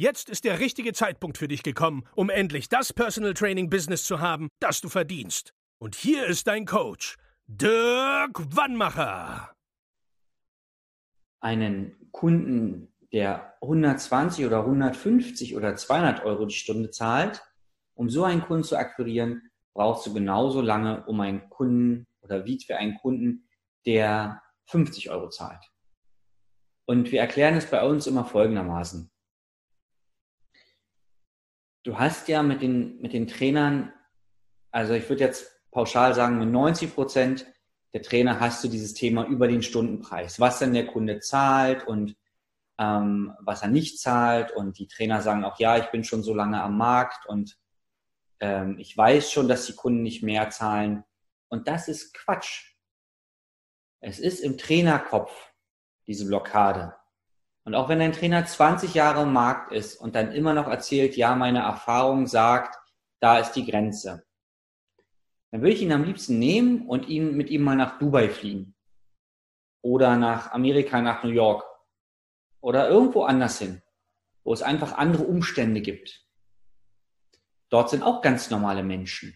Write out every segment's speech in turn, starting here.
Jetzt ist der richtige Zeitpunkt für dich gekommen, um endlich das Personal Training Business zu haben, das du verdienst. Und hier ist dein Coach, Dirk Wannmacher. Einen Kunden, der 120 oder 150 oder 200 Euro die Stunde zahlt, um so einen Kunden zu akquirieren, brauchst du genauso lange, um einen Kunden oder wie für einen Kunden, der 50 Euro zahlt. Und wir erklären es bei uns immer folgendermaßen du hast ja mit den, mit den Trainern, also ich würde jetzt pauschal sagen, mit 90 Prozent der Trainer hast du dieses Thema über den Stundenpreis, was denn der Kunde zahlt und ähm, was er nicht zahlt. Und die Trainer sagen auch, ja, ich bin schon so lange am Markt und ähm, ich weiß schon, dass die Kunden nicht mehr zahlen. Und das ist Quatsch. Es ist im Trainerkopf diese Blockade. Und auch wenn ein Trainer 20 Jahre im Markt ist und dann immer noch erzählt, ja, meine Erfahrung sagt, da ist die Grenze, dann würde ich ihn am liebsten nehmen und ihn mit ihm mal nach Dubai fliegen. Oder nach Amerika, nach New York. Oder irgendwo anders hin, wo es einfach andere Umstände gibt. Dort sind auch ganz normale Menschen.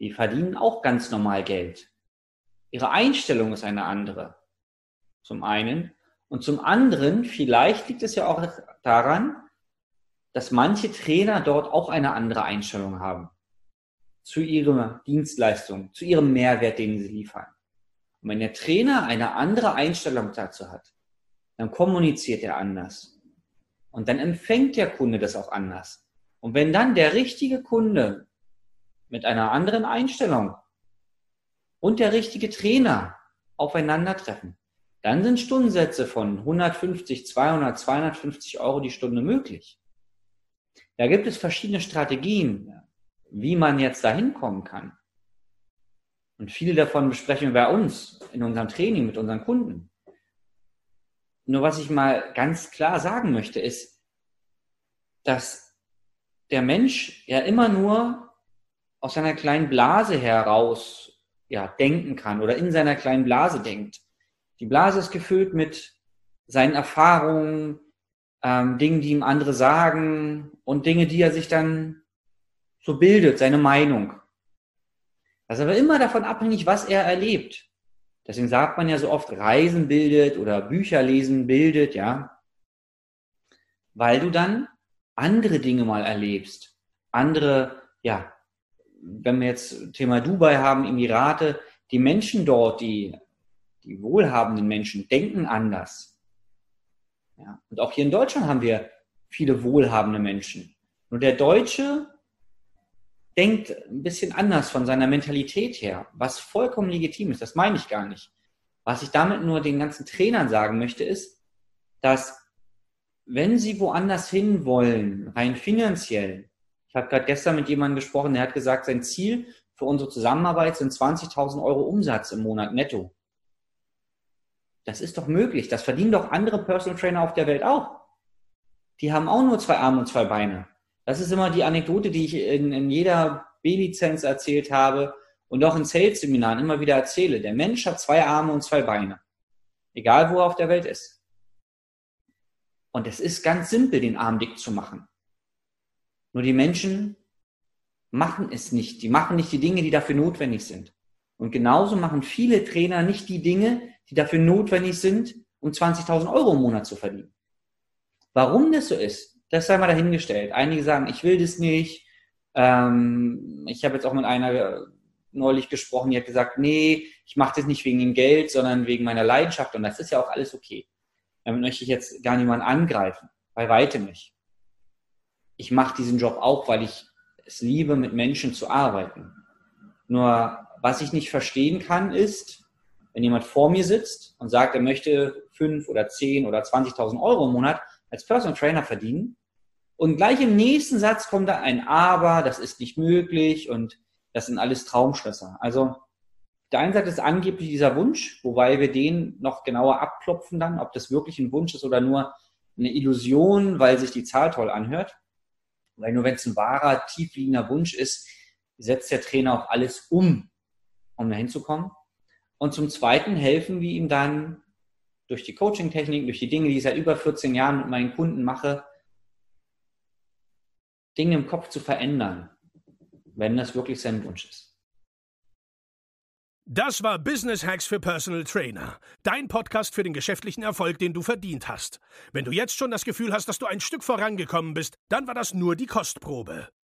Die verdienen auch ganz normal Geld. Ihre Einstellung ist eine andere. Zum einen. Und zum anderen, vielleicht liegt es ja auch daran, dass manche Trainer dort auch eine andere Einstellung haben zu ihrer Dienstleistung, zu ihrem Mehrwert, den sie liefern. Und wenn der Trainer eine andere Einstellung dazu hat, dann kommuniziert er anders. Und dann empfängt der Kunde das auch anders. Und wenn dann der richtige Kunde mit einer anderen Einstellung und der richtige Trainer aufeinandertreffen, dann sind Stundensätze von 150, 200, 250 Euro die Stunde möglich. Da gibt es verschiedene Strategien, wie man jetzt dahin kommen kann. Und viele davon besprechen wir bei uns in unserem Training mit unseren Kunden. Nur was ich mal ganz klar sagen möchte, ist, dass der Mensch ja immer nur aus seiner kleinen Blase heraus ja, denken kann oder in seiner kleinen Blase denkt. Die Blase ist gefüllt mit seinen Erfahrungen, ähm, Dingen, die ihm andere sagen und Dinge, die er sich dann so bildet, seine Meinung. Das ist aber immer davon abhängig, was er erlebt. Deswegen sagt man ja so oft, Reisen bildet oder Bücher lesen bildet, ja. Weil du dann andere Dinge mal erlebst. Andere, ja, wenn wir jetzt Thema Dubai haben, Emirate, die Menschen dort, die die wohlhabenden Menschen denken anders. Ja. Und auch hier in Deutschland haben wir viele wohlhabende Menschen. Nur der Deutsche denkt ein bisschen anders von seiner Mentalität her, was vollkommen legitim ist. Das meine ich gar nicht. Was ich damit nur den ganzen Trainern sagen möchte, ist, dass wenn sie woanders hin wollen, rein finanziell, ich habe gerade gestern mit jemandem gesprochen, der hat gesagt, sein Ziel für unsere Zusammenarbeit sind 20.000 Euro Umsatz im Monat netto. Das ist doch möglich. Das verdienen doch andere Personal Trainer auf der Welt auch. Die haben auch nur zwei Arme und zwei Beine. Das ist immer die Anekdote, die ich in, in jeder B-Lizenz erzählt habe und auch in Sales-Seminaren immer wieder erzähle. Der Mensch hat zwei Arme und zwei Beine. Egal, wo er auf der Welt ist. Und es ist ganz simpel, den Arm dick zu machen. Nur die Menschen machen es nicht. Die machen nicht die Dinge, die dafür notwendig sind. Und genauso machen viele Trainer nicht die Dinge, die dafür notwendig sind, um 20.000 Euro im Monat zu verdienen. Warum das so ist, das sei mal dahingestellt. Einige sagen, ich will das nicht. Ähm, ich habe jetzt auch mit einer neulich gesprochen, die hat gesagt, nee, ich mache das nicht wegen dem Geld, sondern wegen meiner Leidenschaft. Und das ist ja auch alles okay. Damit möchte ich jetzt gar niemanden angreifen. Bei weitem nicht. Ich mache diesen Job auch, weil ich es liebe, mit Menschen zu arbeiten. Nur was ich nicht verstehen kann, ist, wenn jemand vor mir sitzt und sagt, er möchte fünf oder zehn oder 20.000 Euro im Monat als Personal Trainer verdienen Und gleich im nächsten Satz kommt da ein Aber, das ist nicht möglich und das sind alles Traumschlösser. Also der einen Seite ist angeblich dieser Wunsch, wobei wir den noch genauer abklopfen dann, ob das wirklich ein Wunsch ist oder nur eine Illusion, weil sich die Zahl toll anhört. Weil nur wenn es ein wahrer, tiefliegender Wunsch ist, setzt der Trainer auch alles um, um dahin zu kommen. Und zum Zweiten helfen wir ihm dann durch die Coaching-Technik, durch die Dinge, die ich seit über 14 Jahren mit meinen Kunden mache, Dinge im Kopf zu verändern, wenn das wirklich sein Wunsch ist. Das war Business Hacks für Personal Trainer. Dein Podcast für den geschäftlichen Erfolg, den du verdient hast. Wenn du jetzt schon das Gefühl hast, dass du ein Stück vorangekommen bist, dann war das nur die Kostprobe.